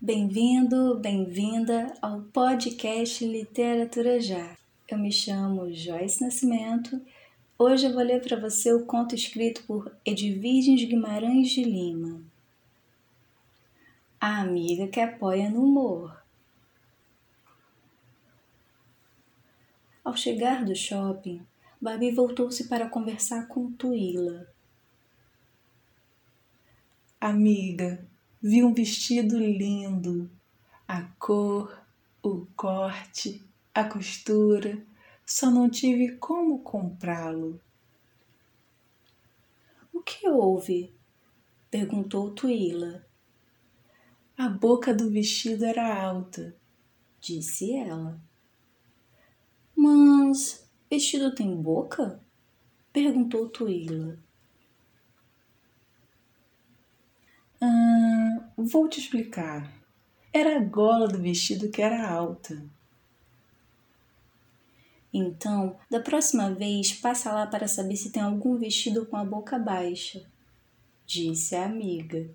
Bem-vindo, bem-vinda ao podcast Literatura Já. Eu me chamo Joyce Nascimento. Hoje eu vou ler para você o conto escrito por Edviges Guimarães de Lima. A amiga que apoia no humor. Ao chegar do shopping, Babi voltou-se para conversar com Tuila. Amiga, Vi um vestido lindo, a cor, o corte, a costura, só não tive como comprá-lo. O que houve? perguntou Tuila. A boca do vestido era alta, disse ela. Mas vestido tem boca? perguntou Tuila. Vou te explicar. Era a gola do vestido que era alta. Então, da próxima vez, passa lá para saber se tem algum vestido com a boca baixa, disse a amiga.